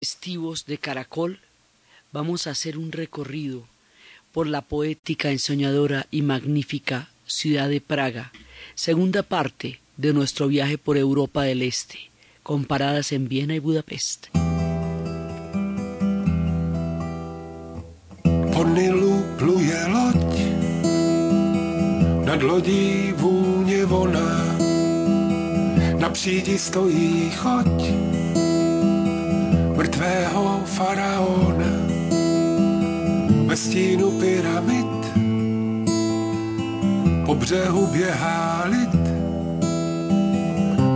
festivos de Caracol vamos a hacer un recorrido por la poética, ensoñadora y magnífica ciudad de Praga, segunda parte de nuestro viaje por Europa del Este, con paradas en Viena y Budapest. Nilu pluje loď, nad lodí vůně voná, na přídi stojí mrtvého faraona ve stínu pyramid po břehu běhá lid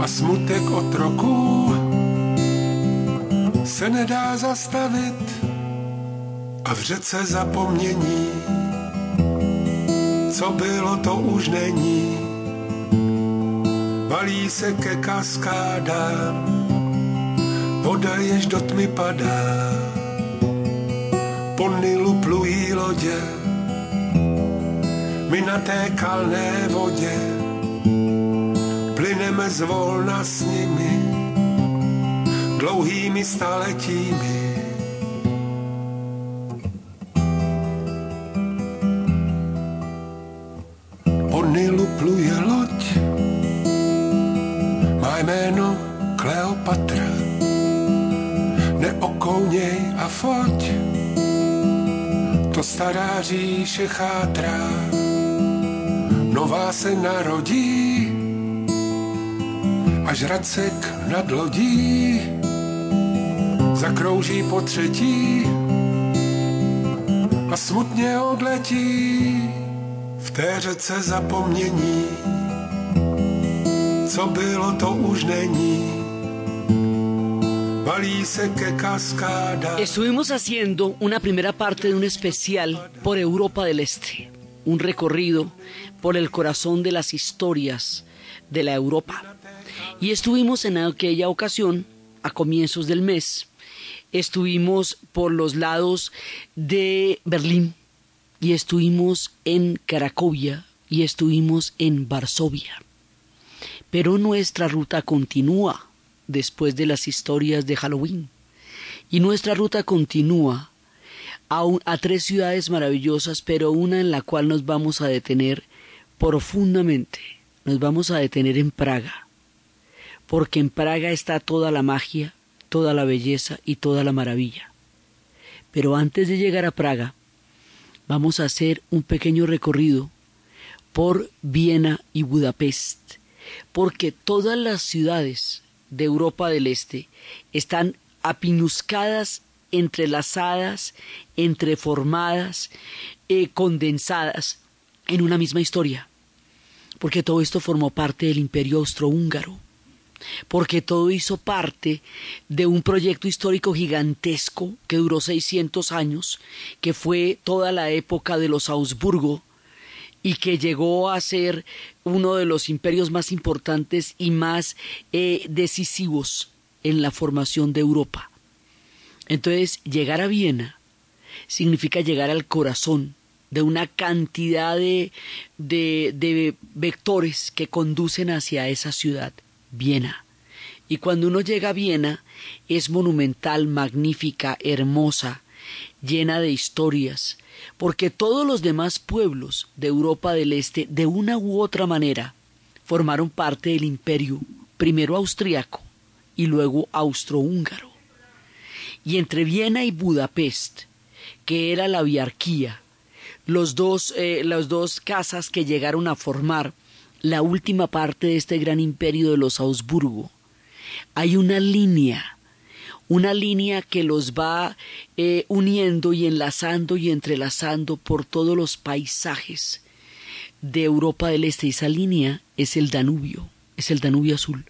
a smutek otroků se nedá zastavit a v řece zapomnění, co bylo, to už není. Valí se ke kaskádám, voda jež do tmy padá. Po Nilu plují lodě, my na té kalné vodě plyneme zvolna s nimi, dlouhými staletími. Foť, to stará říše chátrá. Nová se narodí, až Racek nad lodí zakrouží po třetí a smutně odletí v té řece zapomnění. Co bylo, to už není. Estuvimos haciendo una primera parte de un especial por Europa del Este, un recorrido por el corazón de las historias de la Europa. Y estuvimos en aquella ocasión, a comienzos del mes, estuvimos por los lados de Berlín y estuvimos en Cracovia y estuvimos en Varsovia. Pero nuestra ruta continúa después de las historias de Halloween. Y nuestra ruta continúa a, a tres ciudades maravillosas, pero una en la cual nos vamos a detener profundamente. Nos vamos a detener en Praga, porque en Praga está toda la magia, toda la belleza y toda la maravilla. Pero antes de llegar a Praga, vamos a hacer un pequeño recorrido por Viena y Budapest, porque todas las ciudades de Europa del Este. Están apinuscadas, entrelazadas, entreformadas, eh, condensadas en una misma historia, porque todo esto formó parte del imperio austrohúngaro. Porque todo hizo parte de un proyecto histórico gigantesco que duró 600 años, que fue toda la época de los Augsburgo y que llegó a ser uno de los imperios más importantes y más eh, decisivos en la formación de Europa. Entonces, llegar a Viena significa llegar al corazón de una cantidad de, de, de vectores que conducen hacia esa ciudad. Viena. Y cuando uno llega a Viena es monumental, magnífica, hermosa, llena de historias, porque todos los demás pueblos de Europa del Este, de una u otra manera, formaron parte del imperio, primero austriaco y luego austrohúngaro. Y entre Viena y Budapest, que era la biarquía, los dos, eh, las dos casas que llegaron a formar la última parte de este gran imperio de los Augsburgo, hay una línea, una línea que los va eh, uniendo y enlazando y entrelazando por todos los paisajes de Europa del Este. Esa línea es el Danubio, es el Danubio azul.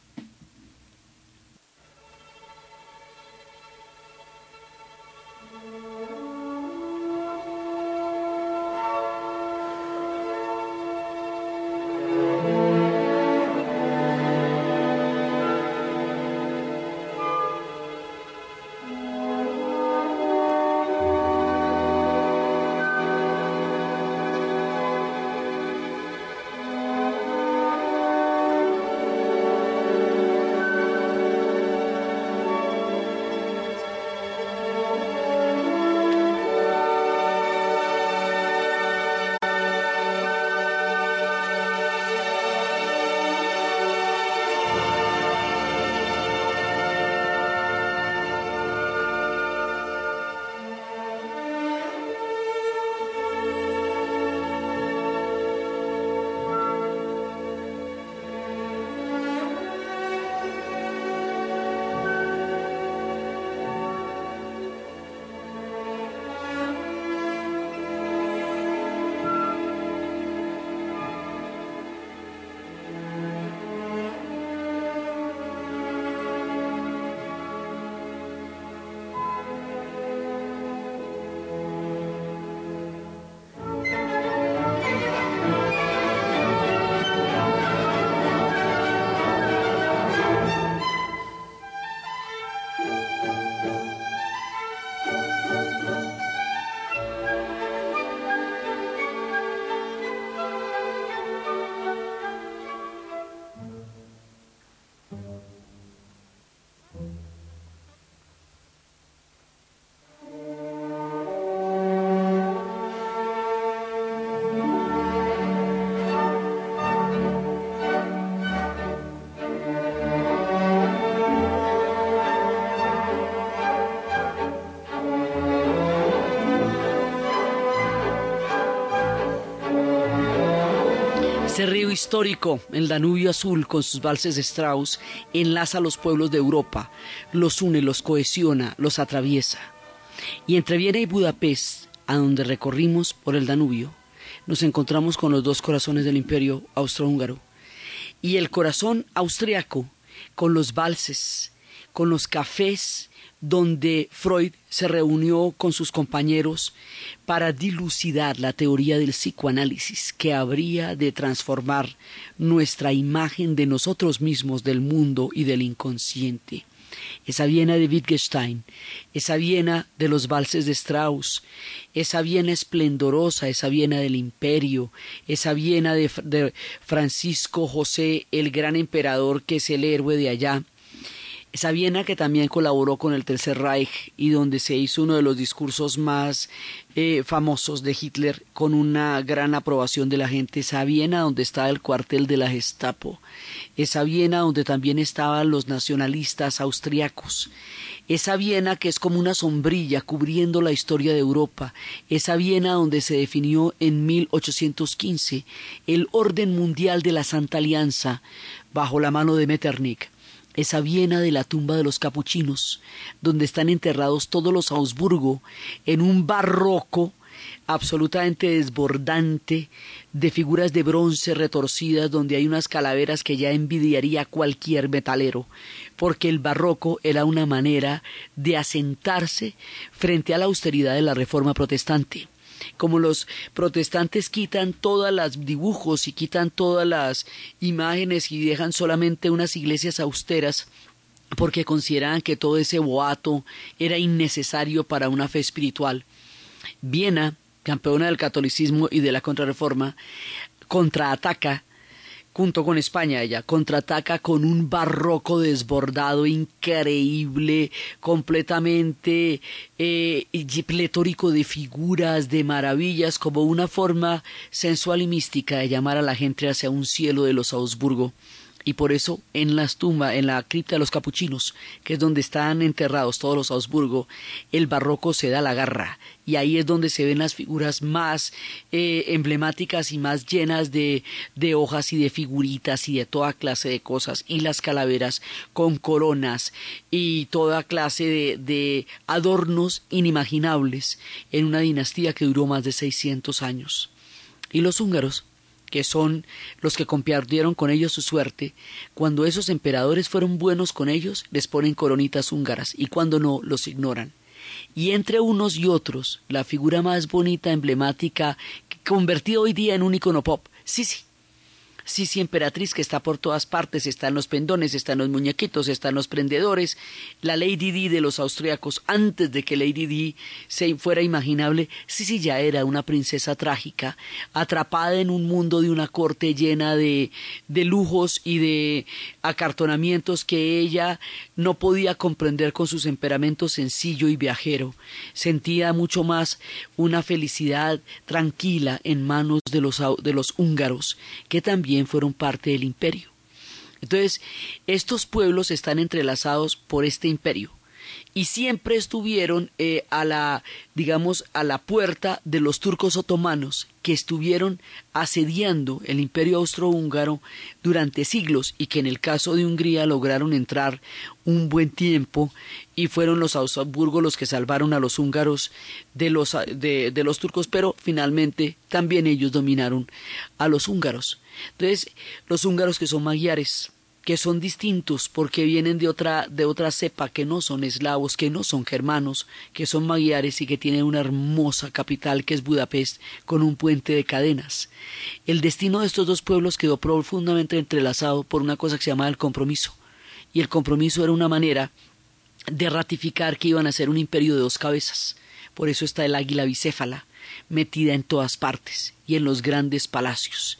Histórico, el Danubio Azul, con sus valses de Strauss, enlaza a los pueblos de Europa, los une, los cohesiona, los atraviesa. Y entre Viena y Budapest, a donde recorrimos por el Danubio, nos encontramos con los dos corazones del imperio austrohúngaro. Y el corazón austriaco, con los valses, con los cafés donde Freud se reunió con sus compañeros para dilucidar la teoría del psicoanálisis que habría de transformar nuestra imagen de nosotros mismos, del mundo y del inconsciente. Esa Viena de Wittgenstein, esa Viena de los valses de Strauss, esa Viena esplendorosa, esa Viena del imperio, esa Viena de, de Francisco José, el gran emperador que es el héroe de allá, esa Viena que también colaboró con el Tercer Reich y donde se hizo uno de los discursos más eh, famosos de Hitler con una gran aprobación de la gente, esa Viena donde estaba el cuartel de la Gestapo, esa Viena donde también estaban los nacionalistas austriacos, esa Viena que es como una sombrilla cubriendo la historia de Europa, esa Viena donde se definió en 1815 el orden mundial de la Santa Alianza bajo la mano de Metternich esa Viena de la tumba de los capuchinos, donde están enterrados todos los Augsburgo en un barroco absolutamente desbordante de figuras de bronce retorcidas donde hay unas calaveras que ya envidiaría cualquier metalero, porque el barroco era una manera de asentarse frente a la austeridad de la reforma protestante como los protestantes quitan todos los dibujos y quitan todas las imágenes y dejan solamente unas iglesias austeras, porque consideraban que todo ese boato era innecesario para una fe espiritual. Viena, campeona del catolicismo y de la contrarreforma, contraataca junto con España ella contraataca con un barroco desbordado increíble, completamente eh, pletórico de figuras, de maravillas, como una forma sensual y mística de llamar a la gente hacia un cielo de los Augsburgo y por eso en las tumbas, en la cripta de los capuchinos, que es donde están enterrados todos los Augsburgo, el barroco se da la garra y ahí es donde se ven las figuras más eh, emblemáticas y más llenas de, de hojas y de figuritas y de toda clase de cosas y las calaveras con coronas y toda clase de, de adornos inimaginables en una dinastía que duró más de 600 años. Y los húngaros que son los que compartieron con ellos su suerte, cuando esos emperadores fueron buenos con ellos, les ponen coronitas húngaras, y cuando no, los ignoran. Y entre unos y otros, la figura más bonita, emblemática, convertida hoy día en un icono pop, sí, sí, sí, emperatriz que está por todas partes, están los pendones, están los muñequitos, están los prendedores, la Lady Di de los austríacos, antes de que Lady Di se fuera imaginable, sí, ya era una princesa trágica, atrapada en un mundo de una corte llena de, de lujos y de acartonamientos que ella no podía comprender con su temperamento sencillo y viajero, sentía mucho más una felicidad tranquila en manos de los, de los húngaros, que también fueron parte del imperio. Entonces, estos pueblos están entrelazados por este imperio y siempre estuvieron eh, a la, digamos, a la puerta de los turcos otomanos que estuvieron asediando el imperio austrohúngaro durante siglos y que en el caso de Hungría lograron entrar un buen tiempo y fueron los Habsburgo los que salvaron a los húngaros de los, de, de los turcos, pero finalmente también ellos dominaron a los húngaros. Entonces, los húngaros que son magiares, que son distintos porque vienen de otra, de otra cepa, que no son eslavos, que no son germanos, que son magiares y que tienen una hermosa capital que es Budapest, con un puente de cadenas. El destino de estos dos pueblos quedó profundamente entrelazado por una cosa que se llama el compromiso. Y el compromiso era una manera de ratificar que iban a ser un imperio de dos cabezas. Por eso está el águila bicéfala, metida en todas partes y en los grandes palacios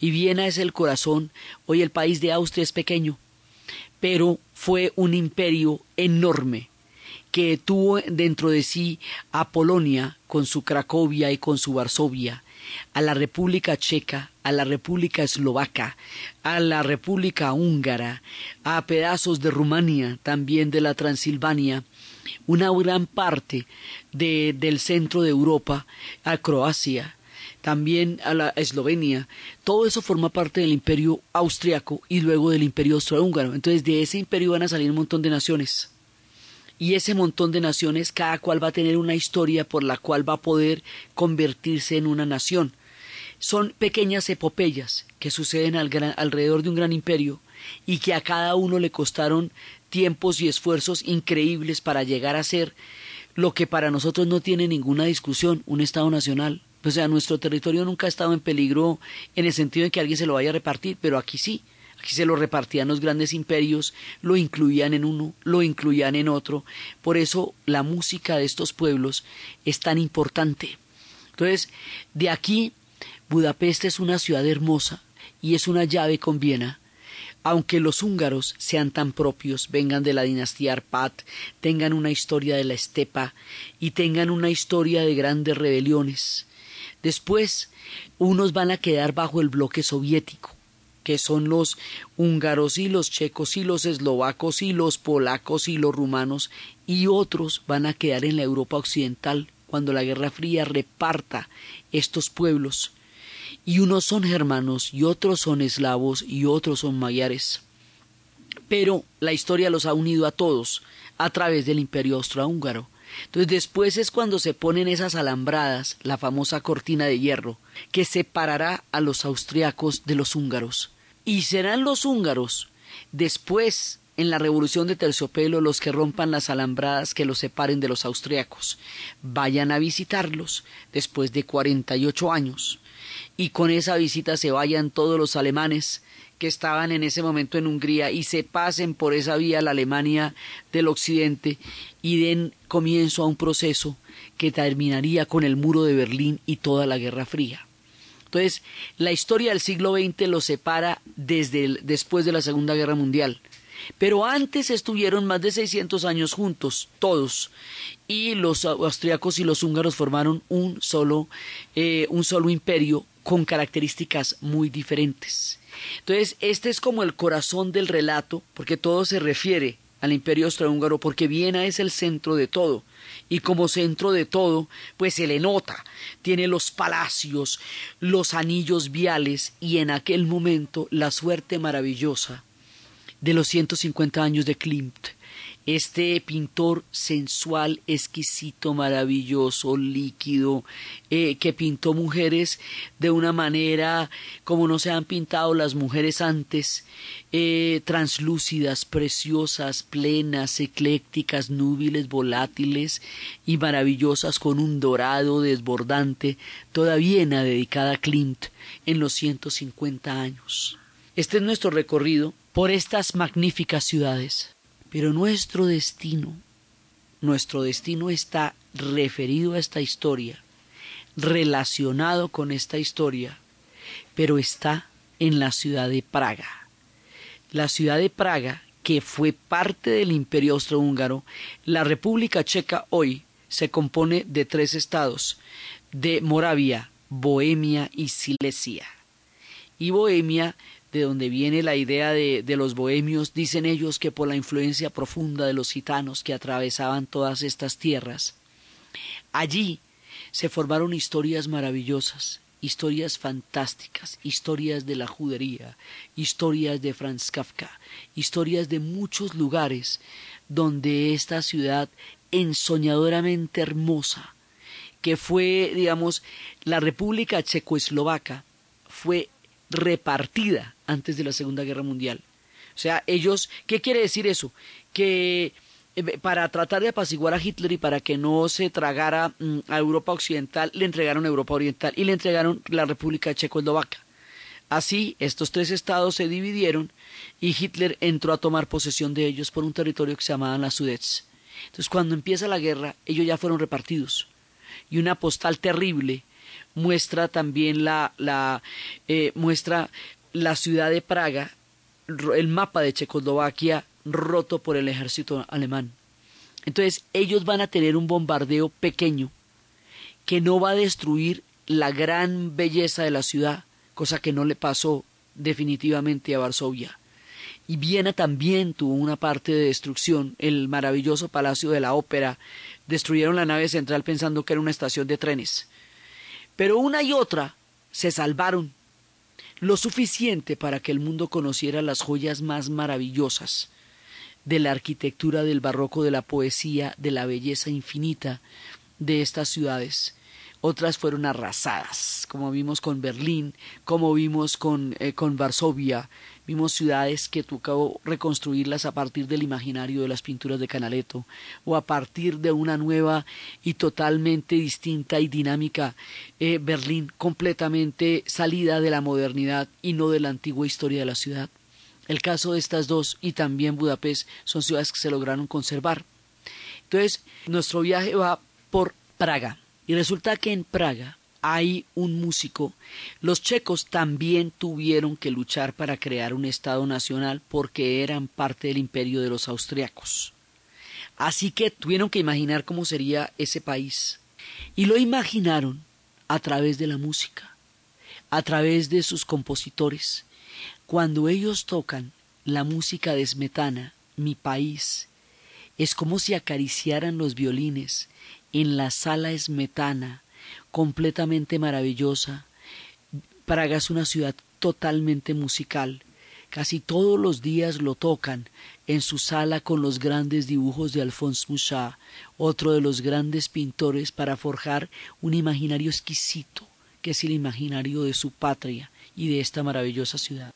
y Viena es el corazón. Hoy el país de Austria es pequeño, pero fue un imperio enorme que tuvo dentro de sí a Polonia con su Cracovia y con su Varsovia, a la República Checa, a la República Eslovaca, a la República Húngara, a pedazos de Rumania, también de la Transilvania, una gran parte de, del centro de Europa, a Croacia, también a la Eslovenia, todo eso forma parte del imperio austriaco y luego del imperio austrohúngaro. Entonces de ese imperio van a salir un montón de naciones. Y ese montón de naciones, cada cual va a tener una historia por la cual va a poder convertirse en una nación. Son pequeñas epopeyas que suceden alrededor de un gran imperio y que a cada uno le costaron tiempos y esfuerzos increíbles para llegar a ser lo que para nosotros no tiene ninguna discusión, un Estado nacional. O sea, nuestro territorio nunca ha estado en peligro en el sentido de que alguien se lo vaya a repartir, pero aquí sí. Aquí se lo repartían los grandes imperios, lo incluían en uno, lo incluían en otro. Por eso la música de estos pueblos es tan importante. Entonces, de aquí, Budapest es una ciudad hermosa y es una llave con Viena aunque los húngaros sean tan propios, vengan de la dinastía Arpad, tengan una historia de la estepa y tengan una historia de grandes rebeliones. Después, unos van a quedar bajo el bloque soviético, que son los húngaros y los checos y los eslovacos y los polacos y los rumanos, y otros van a quedar en la Europa occidental, cuando la Guerra Fría reparta estos pueblos y unos son germanos y otros son eslavos y otros son magiares. Pero la historia los ha unido a todos a través del imperio austrohúngaro. Entonces después es cuando se ponen esas alambradas, la famosa cortina de hierro, que separará a los austriacos de los húngaros. Y serán los húngaros, después, en la revolución de terciopelo, los que rompan las alambradas que los separen de los austriacos. Vayan a visitarlos después de cuarenta y ocho años y con esa visita se vayan todos los alemanes que estaban en ese momento en Hungría y se pasen por esa vía la Alemania del Occidente y den comienzo a un proceso que terminaría con el muro de Berlín y toda la Guerra Fría. Entonces, la historia del siglo XX los separa desde después de la Segunda Guerra Mundial. Pero antes estuvieron más de 600 años juntos, todos, y los austriacos y los húngaros formaron un solo, eh, un solo imperio con características muy diferentes. Entonces, este es como el corazón del relato, porque todo se refiere al imperio austrohúngaro, porque Viena es el centro de todo, y como centro de todo, pues se le nota, tiene los palacios, los anillos viales, y en aquel momento la suerte maravillosa de los 150 años de Klimt, este pintor sensual, exquisito, maravilloso, líquido, eh, que pintó mujeres de una manera como no se han pintado las mujeres antes, eh, translúcidas, preciosas, plenas, eclécticas, núbiles, volátiles y maravillosas con un dorado desbordante, toda Viena dedicada a Klimt en los 150 años. Este es nuestro recorrido por estas magníficas ciudades. Pero nuestro destino, nuestro destino está referido a esta historia, relacionado con esta historia, pero está en la ciudad de Praga. La ciudad de Praga, que fue parte del imperio austrohúngaro, la República Checa hoy se compone de tres estados, de Moravia, Bohemia y Silesia. Y Bohemia de donde viene la idea de, de, los bohemios, dicen ellos que por la influencia profunda de los gitanos que atravesaban todas estas tierras. Allí se formaron historias maravillosas, historias fantásticas, historias de la judería, historias de Franz Kafka, historias de muchos lugares donde esta ciudad ensoñadoramente hermosa, que fue, digamos, la República Checoslovaca, fue repartida antes de la Segunda Guerra Mundial. O sea, ellos, ¿qué quiere decir eso? Que eh, para tratar de apaciguar a Hitler y para que no se tragara mm, a Europa Occidental, le entregaron Europa Oriental y le entregaron la República Checoslovaca. Así, estos tres estados se dividieron y Hitler entró a tomar posesión de ellos por un territorio que se llamaba la Sudets. Entonces, cuando empieza la guerra, ellos ya fueron repartidos. Y una postal terrible muestra también la, la eh, muestra la ciudad de Praga, el mapa de Checoslovaquia roto por el ejército alemán. Entonces ellos van a tener un bombardeo pequeño que no va a destruir la gran belleza de la ciudad, cosa que no le pasó definitivamente a Varsovia. Y Viena también tuvo una parte de destrucción, el maravilloso Palacio de la Ópera, destruyeron la nave central pensando que era una estación de trenes Pero una y otra se salvaron lo suficiente para que el mundo conociera las joyas más maravillosas de la arquitectura del barroco, de la poesía, de la belleza infinita de estas ciudades. Otras fueron arrasadas, como vimos con Berlín, como vimos con, eh, con Varsovia, Vimos ciudades que tocó reconstruirlas a partir del imaginario de las pinturas de Canaletto o a partir de una nueva y totalmente distinta y dinámica eh, Berlín, completamente salida de la modernidad y no de la antigua historia de la ciudad. El caso de estas dos y también Budapest son ciudades que se lograron conservar. Entonces, nuestro viaje va por Praga y resulta que en Praga hay un músico. Los checos también tuvieron que luchar para crear un Estado nacional porque eran parte del imperio de los austriacos. Así que tuvieron que imaginar cómo sería ese país. Y lo imaginaron a través de la música, a través de sus compositores. Cuando ellos tocan la música de Smetana, mi país, es como si acariciaran los violines en la sala Smetana completamente maravillosa. Praga es una ciudad totalmente musical. Casi todos los días lo tocan en su sala con los grandes dibujos de Alphonse Mucha, otro de los grandes pintores para forjar un imaginario exquisito, que es el imaginario de su patria y de esta maravillosa ciudad.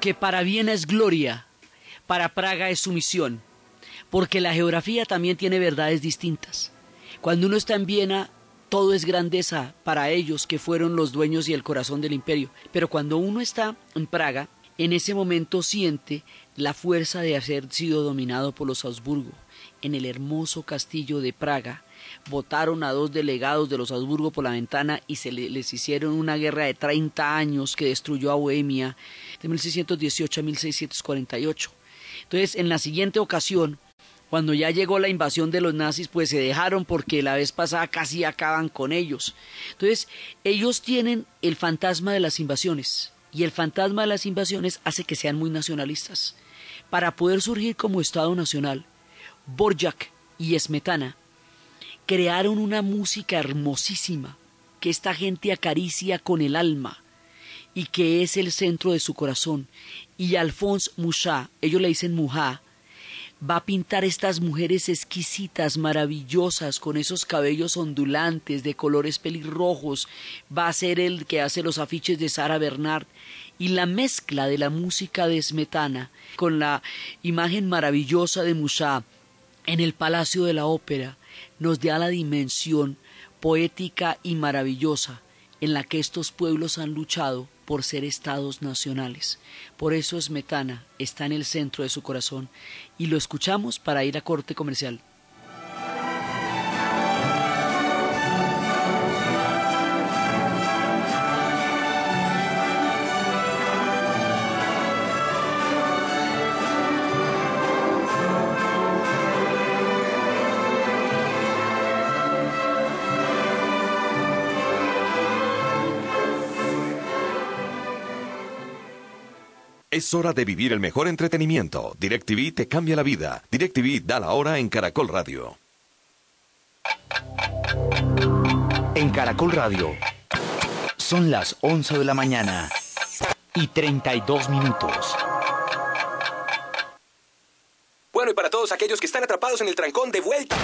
Que para Viena es gloria, para Praga es sumisión, porque la geografía también tiene verdades distintas. Cuando uno está en Viena, todo es grandeza para ellos que fueron los dueños y el corazón del imperio, pero cuando uno está en Praga, en ese momento siente la fuerza de haber sido dominado por los Habsburgo. En el hermoso castillo de Praga, votaron a dos delegados de los Habsburgo por la ventana y se les hicieron una guerra de 30 años que destruyó a Bohemia de 1618 a 1648. Entonces, en la siguiente ocasión, cuando ya llegó la invasión de los nazis, pues se dejaron porque la vez pasada casi acaban con ellos. Entonces, ellos tienen el fantasma de las invasiones y el fantasma de las invasiones hace que sean muy nacionalistas. Para poder surgir como Estado Nacional, Borjak y Smetana crearon una música hermosísima que esta gente acaricia con el alma y que es el centro de su corazón. Y Alphonse Mouchat, ellos le dicen Mouchat, va a pintar estas mujeres exquisitas, maravillosas, con esos cabellos ondulantes de colores pelirrojos, va a ser el que hace los afiches de Sara Bernard, y la mezcla de la música de Smetana con la imagen maravillosa de Mouchat en el Palacio de la Ópera nos da la dimensión poética y maravillosa en la que estos pueblos han luchado por ser estados nacionales. Por eso Smetana está en el centro de su corazón y lo escuchamos para ir a corte comercial. Es hora de vivir el mejor entretenimiento. DirecTV te cambia la vida. DirecTV da la hora en Caracol Radio. En Caracol Radio. Son las 11 de la mañana y 32 minutos. Bueno, y para todos aquellos que están atrapados en el trancón de vuelta.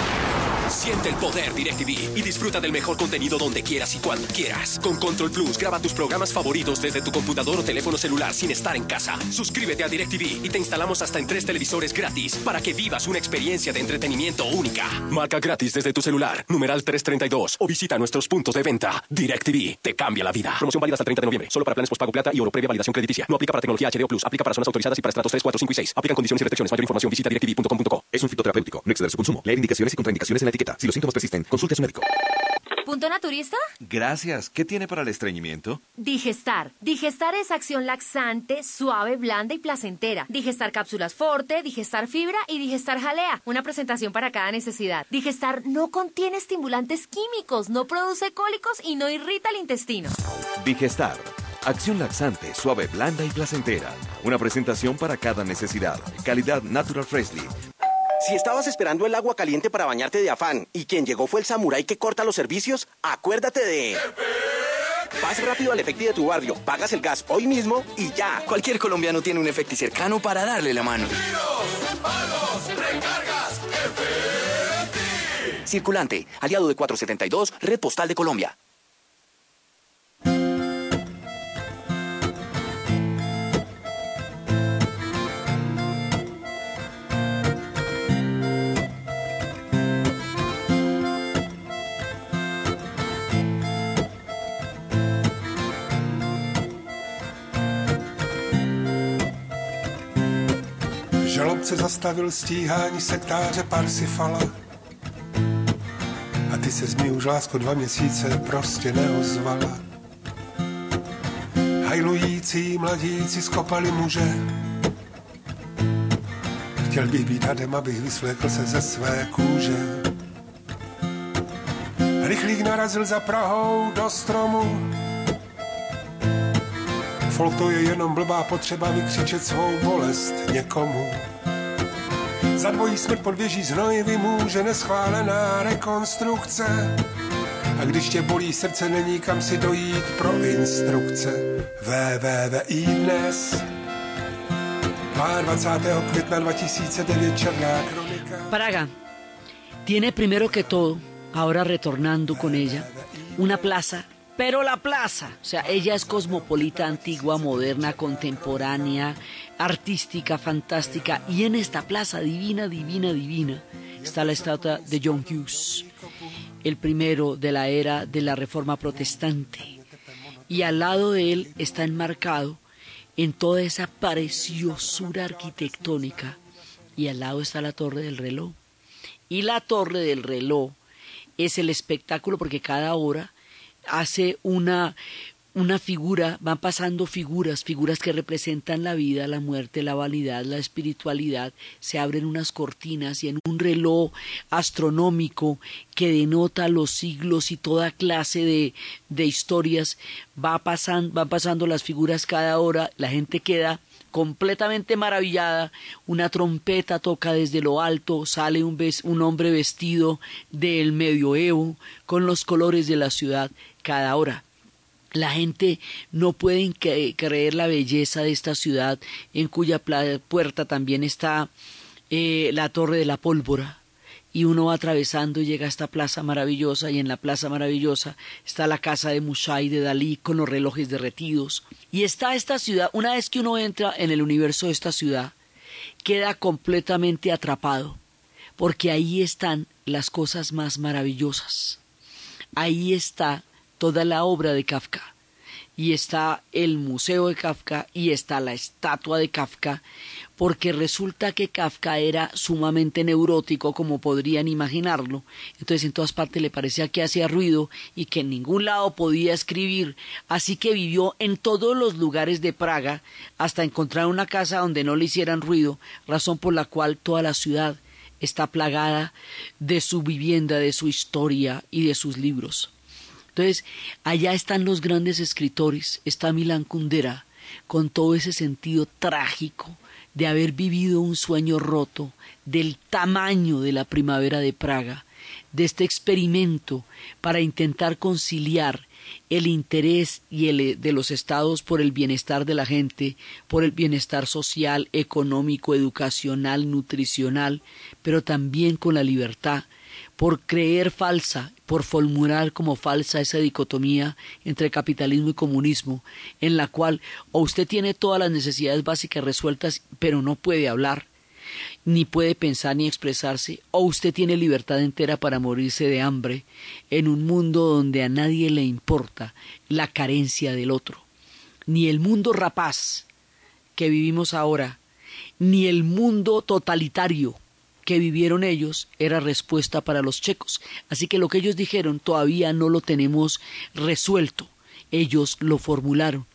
Siente el poder DirecTV y disfruta del mejor contenido donde quieras y cuando quieras. Con Control Plus, graba tus programas favoritos desde tu computador o teléfono celular sin estar en casa. Suscríbete a DirecTV y te instalamos hasta en tres televisores gratis para que vivas una experiencia de entretenimiento única. Marca gratis desde tu celular, numeral 332 o visita nuestros puntos de venta. DirecTV te cambia la vida. Promoción válida hasta el 30 de noviembre, solo para planes postpago plata y oro previa validación crediticia. No aplica para tecnología HDO Plus, aplica para zonas autorizadas y para estratos 3, 4, 5 y 6. Aplican condiciones y restricciones. Mayor información visita directv.com.co. Es un fitoterapéutico. No exceder su consumo. Leer indicaciones y contraindicaciones en la etiqueta. Si los síntomas persisten, consulte a su médico. ¿Punto naturista? Gracias. ¿Qué tiene para el estreñimiento? Digestar. Digestar es acción laxante, suave, blanda y placentera. Digestar cápsulas forte, digestar fibra y digestar jalea. Una presentación para cada necesidad. Digestar no contiene estimulantes químicos, no produce cólicos y no irrita el intestino. Digestar. Acción laxante, suave, blanda y placentera. Una presentación para cada necesidad. Calidad Natural Freshly. Si estabas esperando el agua caliente para bañarte de afán y quien llegó fue el samurái que corta los servicios, acuérdate de... Vas rápido al Efecti de tu barrio, pagas el gas hoy mismo y ya. Cualquier colombiano tiene un Efecti cercano para darle la mano. Circulante, aliado de 472, Red Postal de Colombia. Žalobce zastavil stíhání sektáře Parsifala. A ty se mi už lásko dva měsíce prostě neozvala. Hajlující mladíci skopali muže. Chtěl bych být hadem, abych vysvlékl se ze své kůže. Rychlík narazil za Prahou do stromu. Folk to je jenom blbá potřeba vykřičet svou bolest někomu. Za dvojí smrt pod věží znojivy může neschválená rekonstrukce. A když tě bolí srdce, není kam si dojít pro instrukce. VVVI dnes. 22. května 2009 Černá kronika. Praga tiene primero que todo, ahora retornando con ella, una plaza pero la plaza, o sea, ella es cosmopolita, antigua, moderna, contemporánea, artística, fantástica, y en esta plaza divina, divina, divina, está la estatua de John Hughes, el primero de la era de la Reforma Protestante, y al lado de él está enmarcado en toda esa preciosura arquitectónica, y al lado está la Torre del Reloj, y la Torre del Reloj es el espectáculo porque cada hora hace una, una figura, van pasando figuras, figuras que representan la vida, la muerte, la vanidad, la espiritualidad, se abren unas cortinas y en un reloj astronómico que denota los siglos y toda clase de, de historias, va pasando, van pasando las figuras cada hora, la gente queda completamente maravillada, una trompeta toca desde lo alto, sale un, un hombre vestido del medioevo con los colores de la ciudad cada hora. La gente no puede creer la belleza de esta ciudad, en cuya puerta también está eh, la Torre de la Pólvora. Y uno va atravesando y llega a esta plaza maravillosa, y en la plaza maravillosa está la casa de Mushay de Dalí con los relojes derretidos. Y está esta ciudad, una vez que uno entra en el universo de esta ciudad, queda completamente atrapado, porque ahí están las cosas más maravillosas. Ahí está toda la obra de Kafka. Y está el Museo de Kafka y está la estatua de Kafka, porque resulta que Kafka era sumamente neurótico, como podrían imaginarlo. Entonces en todas partes le parecía que hacía ruido y que en ningún lado podía escribir, así que vivió en todos los lugares de Praga hasta encontrar una casa donde no le hicieran ruido, razón por la cual toda la ciudad está plagada de su vivienda, de su historia y de sus libros. Entonces, allá están los grandes escritores, está Milan Kundera, con todo ese sentido trágico de haber vivido un sueño roto del tamaño de la primavera de Praga, de este experimento para intentar conciliar el interés y el de los estados por el bienestar de la gente, por el bienestar social, económico, educacional, nutricional, pero también con la libertad, por creer falsa, por formular como falsa esa dicotomía entre capitalismo y comunismo, en la cual o usted tiene todas las necesidades básicas resueltas, pero no puede hablar, ni puede pensar ni expresarse, o usted tiene libertad entera para morirse de hambre en un mundo donde a nadie le importa la carencia del otro. Ni el mundo rapaz que vivimos ahora, ni el mundo totalitario que vivieron ellos era respuesta para los checos. Así que lo que ellos dijeron todavía no lo tenemos resuelto. Ellos lo formularon.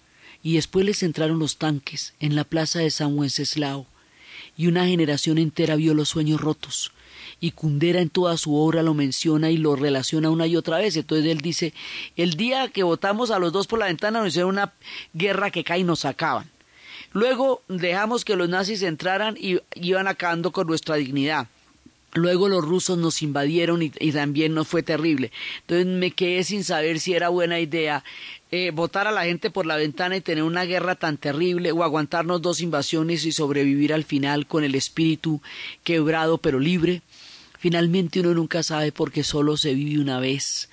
Y después les entraron los tanques en la plaza de San Wenceslao y una generación entera vio los sueños rotos. Y Kundera en toda su obra lo menciona y lo relaciona una y otra vez. Entonces él dice, el día que votamos a los dos por la ventana nos hicieron una guerra que cae y nos sacaban. Luego dejamos que los nazis entraran y iban acabando con nuestra dignidad. Luego los rusos nos invadieron y, también nos fue terrible. Entonces me quedé sin saber si era buena idea eh, votar a la gente por la ventana y tener una guerra tan terrible o aguantarnos dos invasiones y sobrevivir al final con el espíritu quebrado pero libre. Finalmente uno nunca sabe porque solo se vive una vez,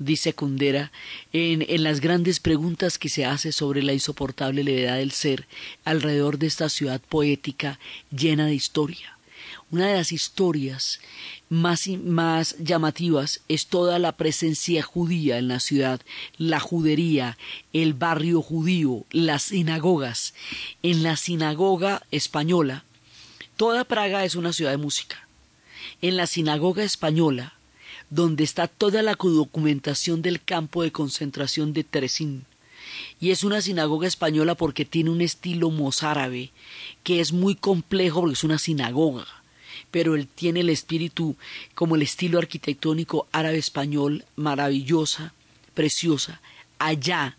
dice Kundera, en, en las grandes preguntas que se hace sobre la insoportable levedad del ser alrededor de esta ciudad poética llena de historia. Una de las historias más, más llamativas es toda la presencia judía en la ciudad, la judería, el barrio judío, las sinagogas. En la sinagoga española, toda Praga es una ciudad de música. En la sinagoga española, donde está toda la documentación del campo de concentración de Teresín, y es una sinagoga española porque tiene un estilo mozárabe que es muy complejo porque es una sinagoga pero él tiene el espíritu como el estilo arquitectónico árabe español maravillosa, preciosa, allá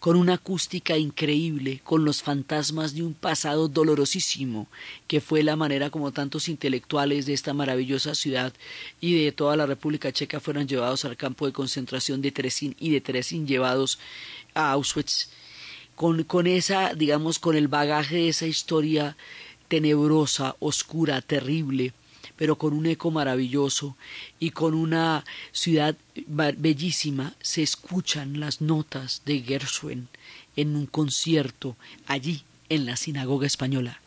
con una acústica increíble, con los fantasmas de un pasado dolorosísimo, que fue la manera como tantos intelectuales de esta maravillosa ciudad y de toda la República Checa fueron llevados al campo de concentración de Teresín y de Teresín llevados a Auschwitz, con, con esa, digamos, con el bagaje de esa historia tenebrosa, oscura, terrible, pero con un eco maravilloso y con una ciudad bellísima, se escuchan las notas de Gershwin en un concierto allí en la sinagoga española.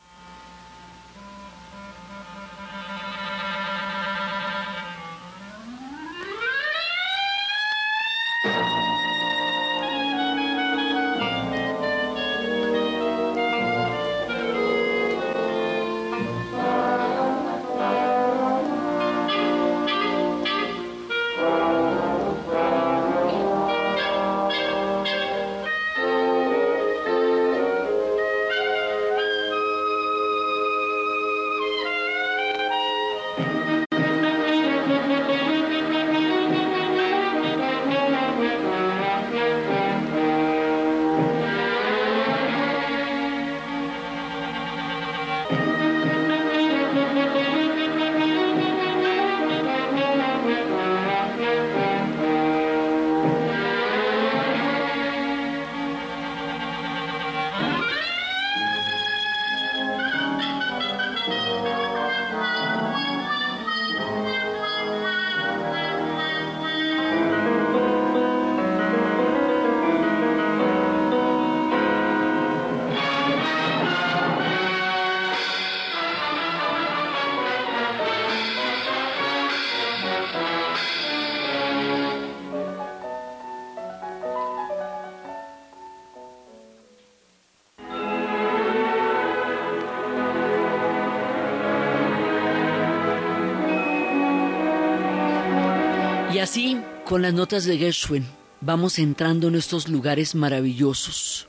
Así, con las notas de Gershwin, vamos entrando en estos lugares maravillosos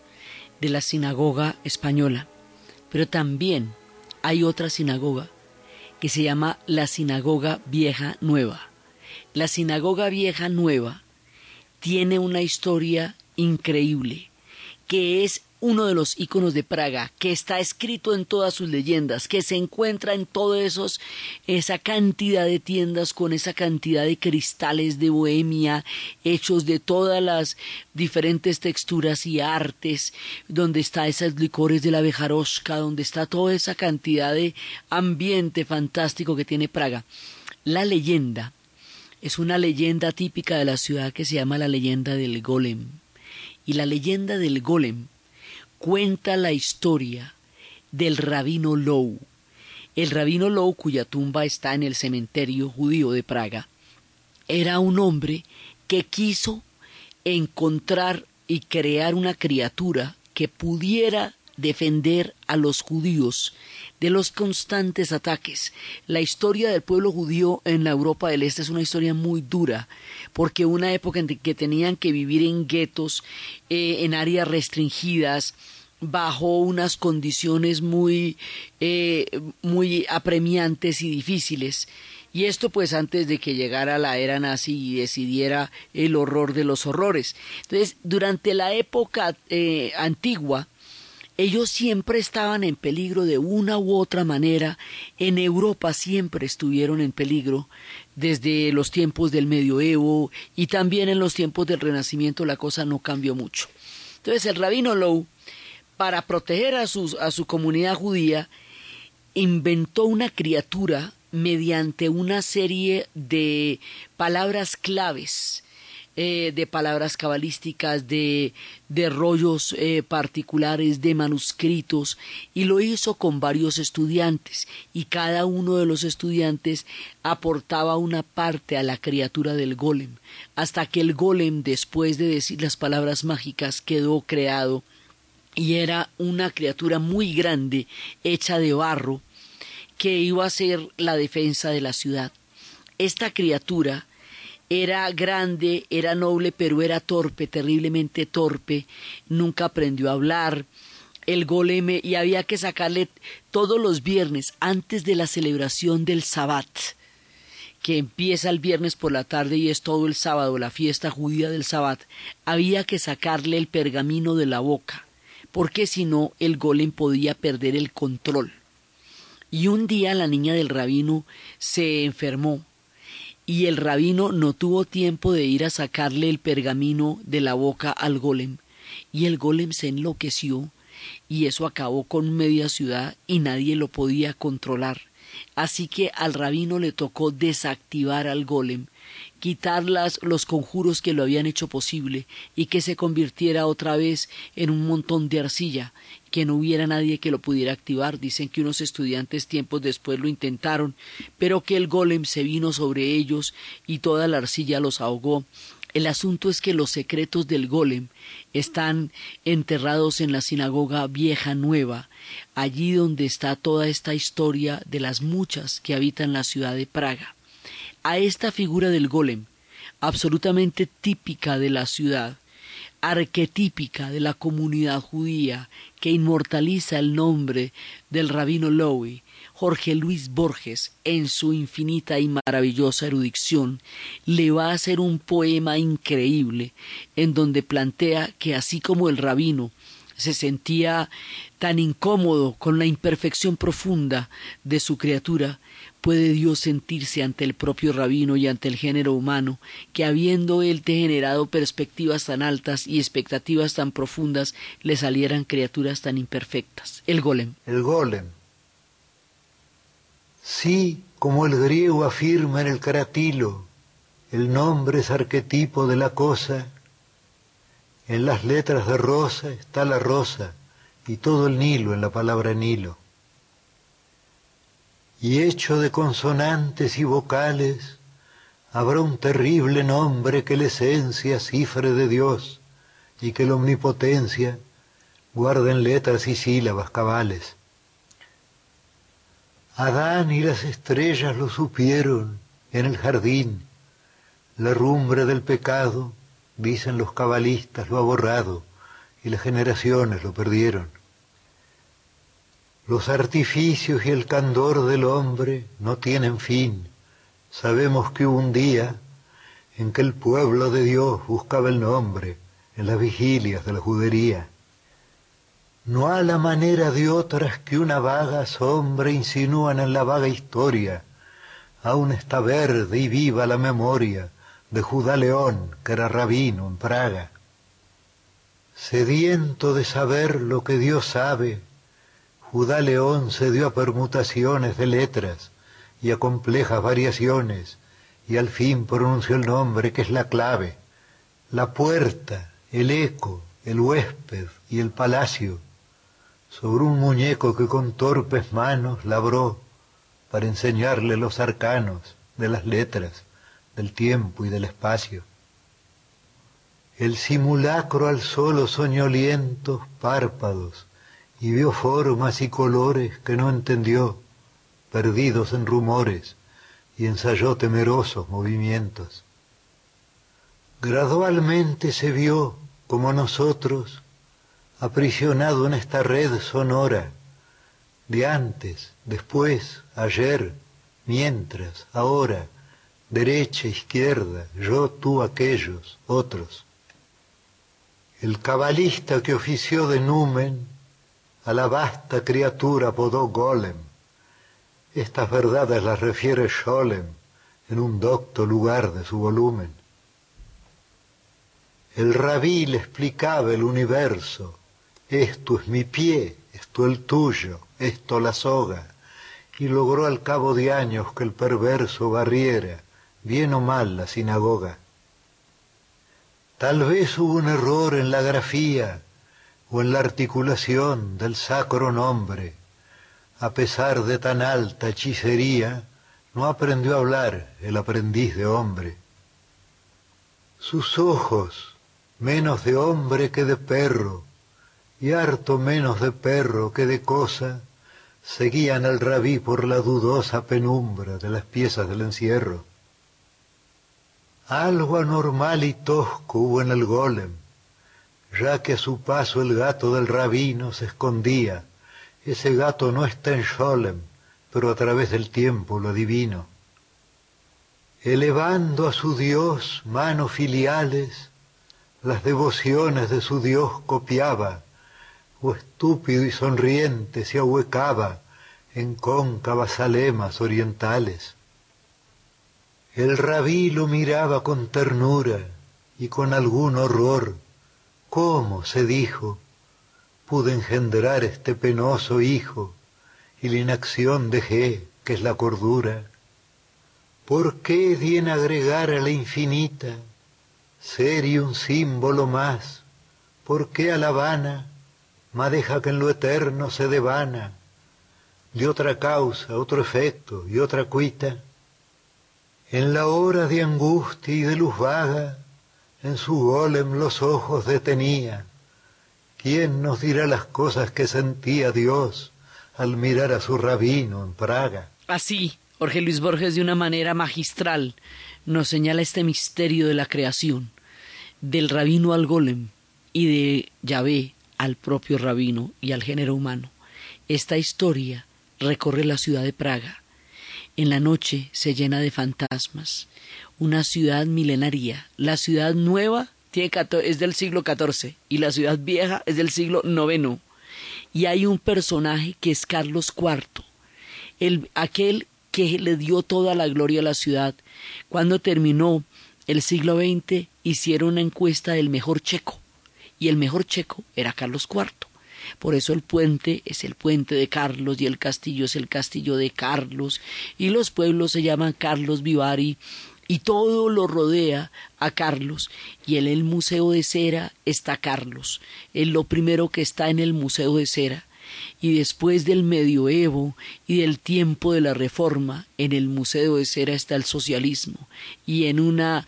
de la sinagoga española. Pero también hay otra sinagoga que se llama la Sinagoga Vieja Nueva. La Sinagoga Vieja Nueva tiene una historia increíble, que es uno de los íconos de Praga, que está escrito en todas sus leyendas, que se encuentra en todos esos, esa cantidad de tiendas con esa cantidad de cristales de Bohemia, hechos de todas las diferentes texturas y artes, donde está esas licores de la Bejarosca, donde está toda esa cantidad de ambiente fantástico que tiene Praga. La leyenda es una leyenda típica de la ciudad que se llama la leyenda del golem. Y la leyenda del golem cuenta la historia del rabino Lou. El rabino Lou, cuya tumba está en el cementerio judío de Praga, era un hombre que quiso encontrar y crear una criatura que pudiera defender a los judíos de los constantes ataques. La historia del pueblo judío en la Europa del Este es una historia muy dura, porque una época en que tenían que vivir en guetos, eh, en áreas restringidas, bajo unas condiciones muy, eh, muy apremiantes y difíciles. Y esto pues antes de que llegara la era nazi y decidiera el horror de los horrores. Entonces, durante la época eh, antigua, ellos siempre estaban en peligro de una u otra manera. En Europa siempre estuvieron en peligro desde los tiempos del medioevo y también en los tiempos del Renacimiento la cosa no cambió mucho. Entonces el rabino Lowe para proteger a, a su comunidad judía, inventó una criatura mediante una serie de palabras claves, eh, de palabras cabalísticas, de, de rollos eh, particulares, de manuscritos, y lo hizo con varios estudiantes, y cada uno de los estudiantes aportaba una parte a la criatura del golem, hasta que el golem, después de decir las palabras mágicas, quedó creado y era una criatura muy grande, hecha de barro, que iba a ser la defensa de la ciudad. Esta criatura era grande, era noble, pero era torpe, terriblemente torpe, nunca aprendió a hablar, el golem y había que sacarle todos los viernes antes de la celebración del Sabbat, que empieza el viernes por la tarde y es todo el sábado, la fiesta judía del Sabbat, había que sacarle el pergamino de la boca porque si no el golem podía perder el control. Y un día la niña del rabino se enfermó y el rabino no tuvo tiempo de ir a sacarle el pergamino de la boca al golem y el golem se enloqueció y eso acabó con media ciudad y nadie lo podía controlar. Así que al rabino le tocó desactivar al golem quitar los conjuros que lo habían hecho posible y que se convirtiera otra vez en un montón de arcilla, que no hubiera nadie que lo pudiera activar. Dicen que unos estudiantes tiempos después lo intentaron, pero que el golem se vino sobre ellos y toda la arcilla los ahogó. El asunto es que los secretos del golem están enterrados en la sinagoga vieja nueva, allí donde está toda esta historia de las muchas que habitan la ciudad de Praga a esta figura del golem, absolutamente típica de la ciudad, arquetípica de la comunidad judía, que inmortaliza el nombre del rabino Lowy, Jorge Luis Borges, en su infinita y maravillosa erudición, le va a hacer un poema increíble en donde plantea que así como el rabino se sentía tan incómodo con la imperfección profunda de su criatura, puede Dios sentirse ante el propio rabino y ante el género humano, que habiendo él te generado perspectivas tan altas y expectativas tan profundas, le salieran criaturas tan imperfectas? El golem. El golem. Sí, como el griego afirma en el caratilo, el nombre es arquetipo de la cosa. En las letras de rosa está la rosa y todo el Nilo en la palabra Nilo y hecho de consonantes y vocales, habrá un terrible nombre que la esencia cifre de Dios y que la omnipotencia guarden letras y sílabas cabales. Adán y las estrellas lo supieron en el jardín, la rumbre del pecado, dicen los cabalistas, lo ha borrado y las generaciones lo perdieron. Los artificios y el candor del hombre no tienen fin. Sabemos que hubo un día en que el pueblo de Dios buscaba el nombre en las vigilias de la judería. no a la manera de otras que una vaga sombra insinúan en la vaga historia. Aún está verde y viva la memoria de Judá León, que era rabino en Praga. Sediento de saber lo que Dios sabe, Judá León se dio a permutaciones de letras y a complejas variaciones, y al fin pronunció el nombre que es la clave, la puerta, el eco, el huésped y el palacio sobre un muñeco que con torpes manos labró para enseñarle los arcanos de las letras, del tiempo y del espacio. El simulacro alzó los soñolientos párpados y vio formas y colores que no entendió, perdidos en rumores, y ensayó temerosos movimientos. Gradualmente se vio, como nosotros, aprisionado en esta red sonora, de antes, después, ayer, mientras, ahora, derecha, izquierda, yo, tú, aquellos, otros. El cabalista que ofició de numen a la vasta criatura apodó Golem. Estas verdades las refiere Scholem en un docto lugar de su volumen. El rabí le explicaba el universo, esto es mi pie, esto el tuyo, esto la soga, y logró al cabo de años que el perverso barriera, bien o mal, la sinagoga. Tal vez hubo un error en la grafía o en la articulación del sacro nombre. A pesar de tan alta hechicería, no aprendió a hablar el aprendiz de hombre. Sus ojos, menos de hombre que de perro, y harto menos de perro que de cosa, seguían al rabí por la dudosa penumbra de las piezas del encierro. Algo anormal y tosco hubo en el golem, ya que a su paso el gato del rabino se escondía. Ese gato no está en Sholem, pero a través del tiempo lo adivino. Elevando a su Dios manos filiales, las devociones de su Dios copiaba, o estúpido y sonriente se ahuecaba en cóncavas alemas orientales. El rabí lo miraba con ternura y con algún horror. ¿Cómo, se dijo, pude engendrar este penoso hijo y la inacción dejé, que es la cordura? ¿Por qué di en agregar a la infinita ser y un símbolo más? ¿Por qué a la vana ma deja que en lo eterno se devana, de otra causa, otro efecto y otra cuita. En la hora de angustia y de luz vaga, en su golem los ojos detenía. ¿Quién nos dirá las cosas que sentía Dios al mirar a su rabino en Praga? Así, Jorge Luis Borges de una manera magistral nos señala este misterio de la creación, del rabino al golem y de Yahvé al propio rabino y al género humano. Esta historia recorre la ciudad de Praga. En la noche se llena de fantasmas. Una ciudad milenaria. La ciudad nueva es del siglo XIV y la ciudad vieja es del siglo IX. Y hay un personaje que es Carlos IV, el, aquel que le dio toda la gloria a la ciudad. Cuando terminó el siglo XX hicieron una encuesta del mejor checo y el mejor checo era Carlos IV. Por eso el puente es el puente de Carlos y el castillo es el castillo de Carlos y los pueblos se llaman Carlos Vivari y todo lo rodea a Carlos. Y en el Museo de Cera está Carlos, es lo primero que está en el Museo de Cera. Y después del medioevo y del tiempo de la reforma en el museo de cera está el socialismo. Y en una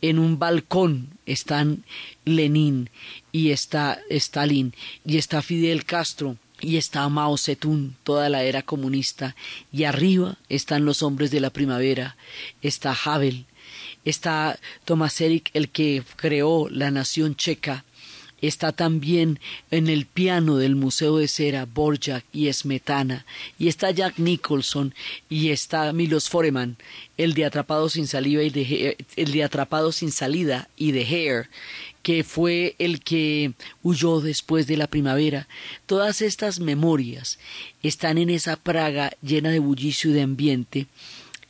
en un balcón están Lenin y está Stalin. Y está Fidel Castro y está Mao Zedong, toda la era comunista, y arriba están los hombres de la primavera, está Havel, está Thomas Erik, el que creó la nación checa, está también en el piano del Museo de Cera Borjak y Smetana, y está Jack Nicholson y está Milos Foreman, el de Atrapado sin y de el de Atrapado sin salida y de Hair, que fue el que huyó después de la primavera. Todas estas memorias están en esa Praga llena de bullicio y de ambiente,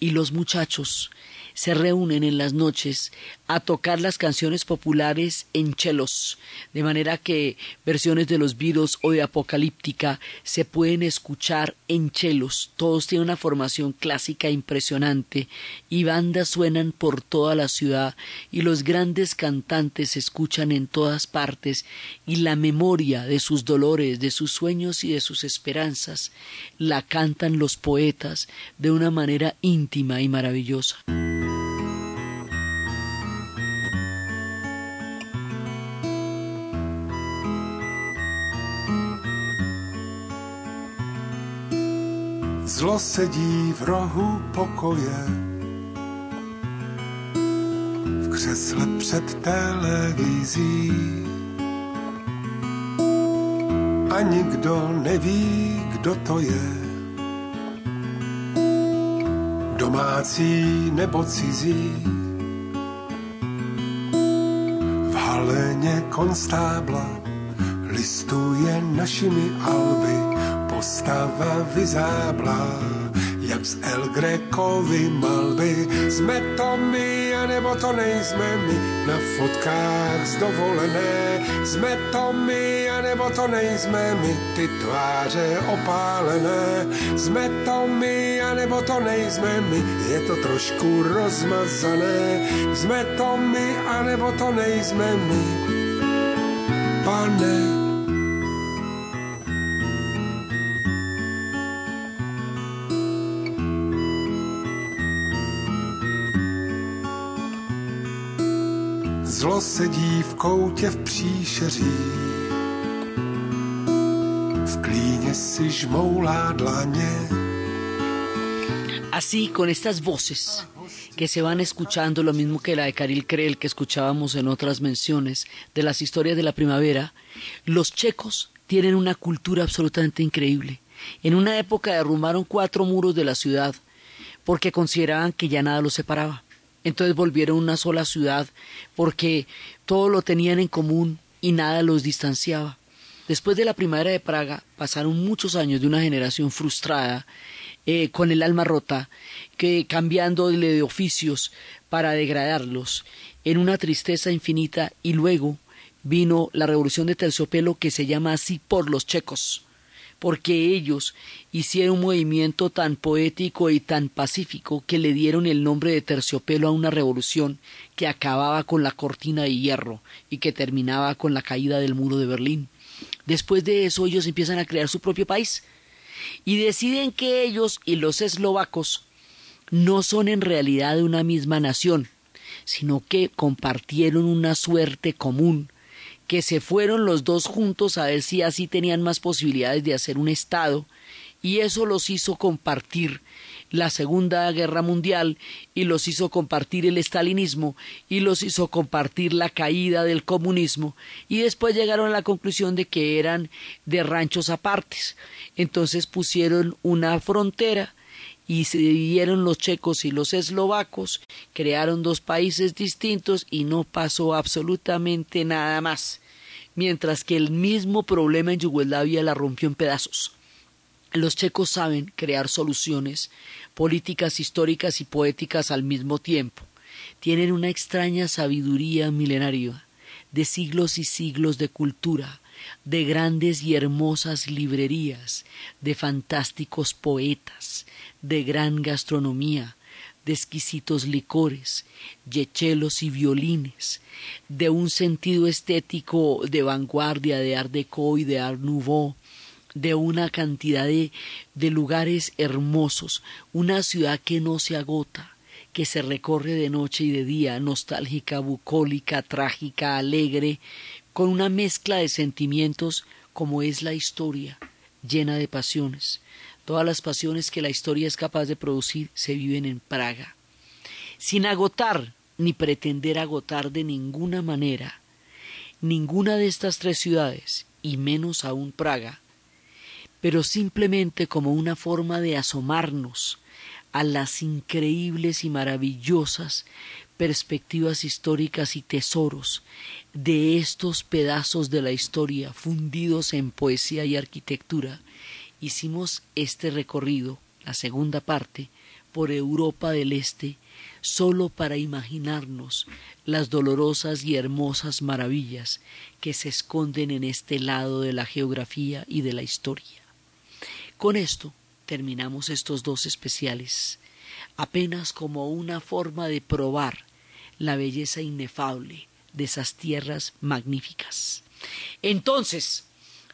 y los muchachos se reúnen en las noches a tocar las canciones populares en chelos, de manera que versiones de los Beatles o de Apocalíptica se pueden escuchar en chelos. Todos tienen una formación clásica impresionante y bandas suenan por toda la ciudad y los grandes cantantes se escuchan en todas partes y la memoria de sus dolores, de sus sueños y de sus esperanzas la cantan los poetas de una manera íntima y maravillosa. Zlo sedí v rohu pokoje, v křesle před televizí. A nikdo neví, kdo to je. Domácí nebo cizí. V haleně konstábla listuje našimi alby postava vyzáblá, jak z El Grekovy malby. Jsme to my, anebo to nejsme my, na fotkách z dovolené. Jsme to my, anebo to nejsme my, ty tváře opálené. Jsme to my, anebo to nejsme my, je to trošku rozmazané. Jsme to my, anebo to nejsme my, pane Así, con estas voces que se van escuchando, lo mismo que la de Karil Krell que escuchábamos en otras menciones de las historias de la primavera, los checos tienen una cultura absolutamente increíble. En una época derrumbaron cuatro muros de la ciudad porque consideraban que ya nada los separaba. Entonces volvieron una sola ciudad porque todo lo tenían en común y nada los distanciaba. Después de la primavera de Praga pasaron muchos años de una generación frustrada, eh, con el alma rota, que cambiándole de oficios para degradarlos, en una tristeza infinita, y luego vino la revolución de terciopelo que se llama así por los checos porque ellos hicieron un movimiento tan poético y tan pacífico que le dieron el nombre de terciopelo a una revolución que acababa con la cortina de hierro y que terminaba con la caída del muro de Berlín. Después de eso ellos empiezan a crear su propio país y deciden que ellos y los eslovacos no son en realidad una misma nación, sino que compartieron una suerte común que se fueron los dos juntos a ver si así tenían más posibilidades de hacer un Estado, y eso los hizo compartir la Segunda Guerra Mundial y los hizo compartir el estalinismo y los hizo compartir la caída del comunismo y después llegaron a la conclusión de que eran de ranchos apartes. Entonces pusieron una frontera y se dividieron los checos y los eslovacos, crearon dos países distintos y no pasó absolutamente nada más, mientras que el mismo problema en Yugoslavia la rompió en pedazos. Los checos saben crear soluciones políticas, históricas y poéticas al mismo tiempo. Tienen una extraña sabiduría milenaria de siglos y siglos de cultura, de grandes y hermosas librerías, de fantásticos poetas, de gran gastronomía, de exquisitos licores, yechelos y violines, de un sentido estético de vanguardia, de Art Deco y de Art Nouveau, de una cantidad de, de lugares hermosos, una ciudad que no se agota, que se recorre de noche y de día, nostálgica, bucólica, trágica, alegre, con una mezcla de sentimientos como es la historia, llena de pasiones. Todas las pasiones que la historia es capaz de producir se viven en Praga. Sin agotar ni pretender agotar de ninguna manera ninguna de estas tres ciudades, y menos aún Praga, pero simplemente como una forma de asomarnos a las increíbles y maravillosas perspectivas históricas y tesoros de estos pedazos de la historia fundidos en poesía y arquitectura, hicimos este recorrido, la segunda parte, por Europa del Este, solo para imaginarnos las dolorosas y hermosas maravillas que se esconden en este lado de la geografía y de la historia. Con esto terminamos estos dos especiales, apenas como una forma de probar la belleza inefable de esas tierras magníficas. Entonces,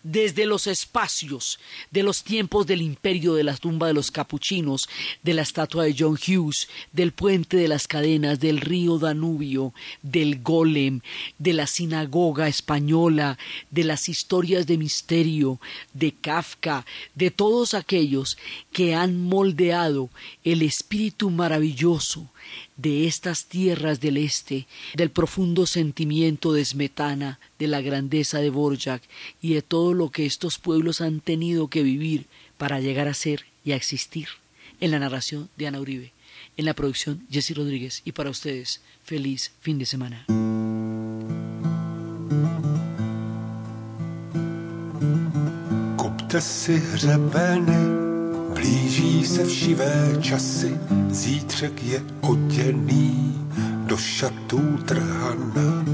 desde los espacios de los tiempos del imperio de la tumba de los capuchinos, de la estatua de John Hughes, del puente de las cadenas, del río Danubio, del golem, de la sinagoga española, de las historias de misterio, de Kafka, de todos aquellos que han moldeado el espíritu maravilloso de estas tierras del este, del profundo sentimiento de Smetana, de la grandeza de Borjak y de todo lo que estos pueblos han tenido que vivir para llegar a ser y a existir. En la narración de Ana Uribe, en la producción Jesse Rodríguez y para ustedes, feliz fin de semana. Blíží se všivé časy, zítřek je oděný do šatů trhana.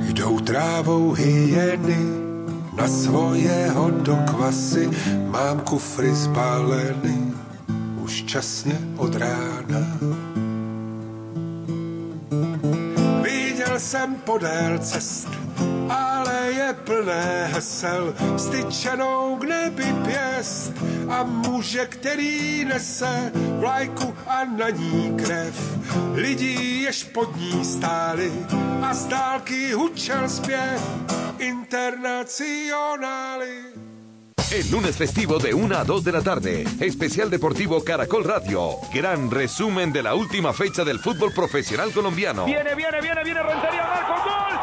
Jdou trávou hyeny na svojeho do kvasy, mám kufry zbaleny už časně od rána. Viděl jsem podél cest ale je plné hesel, styčenou k nebi pěst a muže, který nese vlajku a na ní krev. Lidí, jež pod ní stáli a z dálky hučel zpěv internacionály. El lunes festivo de 1 a 2 de la tarde. Especial deportivo Caracol Radio. Gran resumen de la última fecha del fútbol profesional colombiano. Viene, viene, viene, viene Rentería, Marco, gol,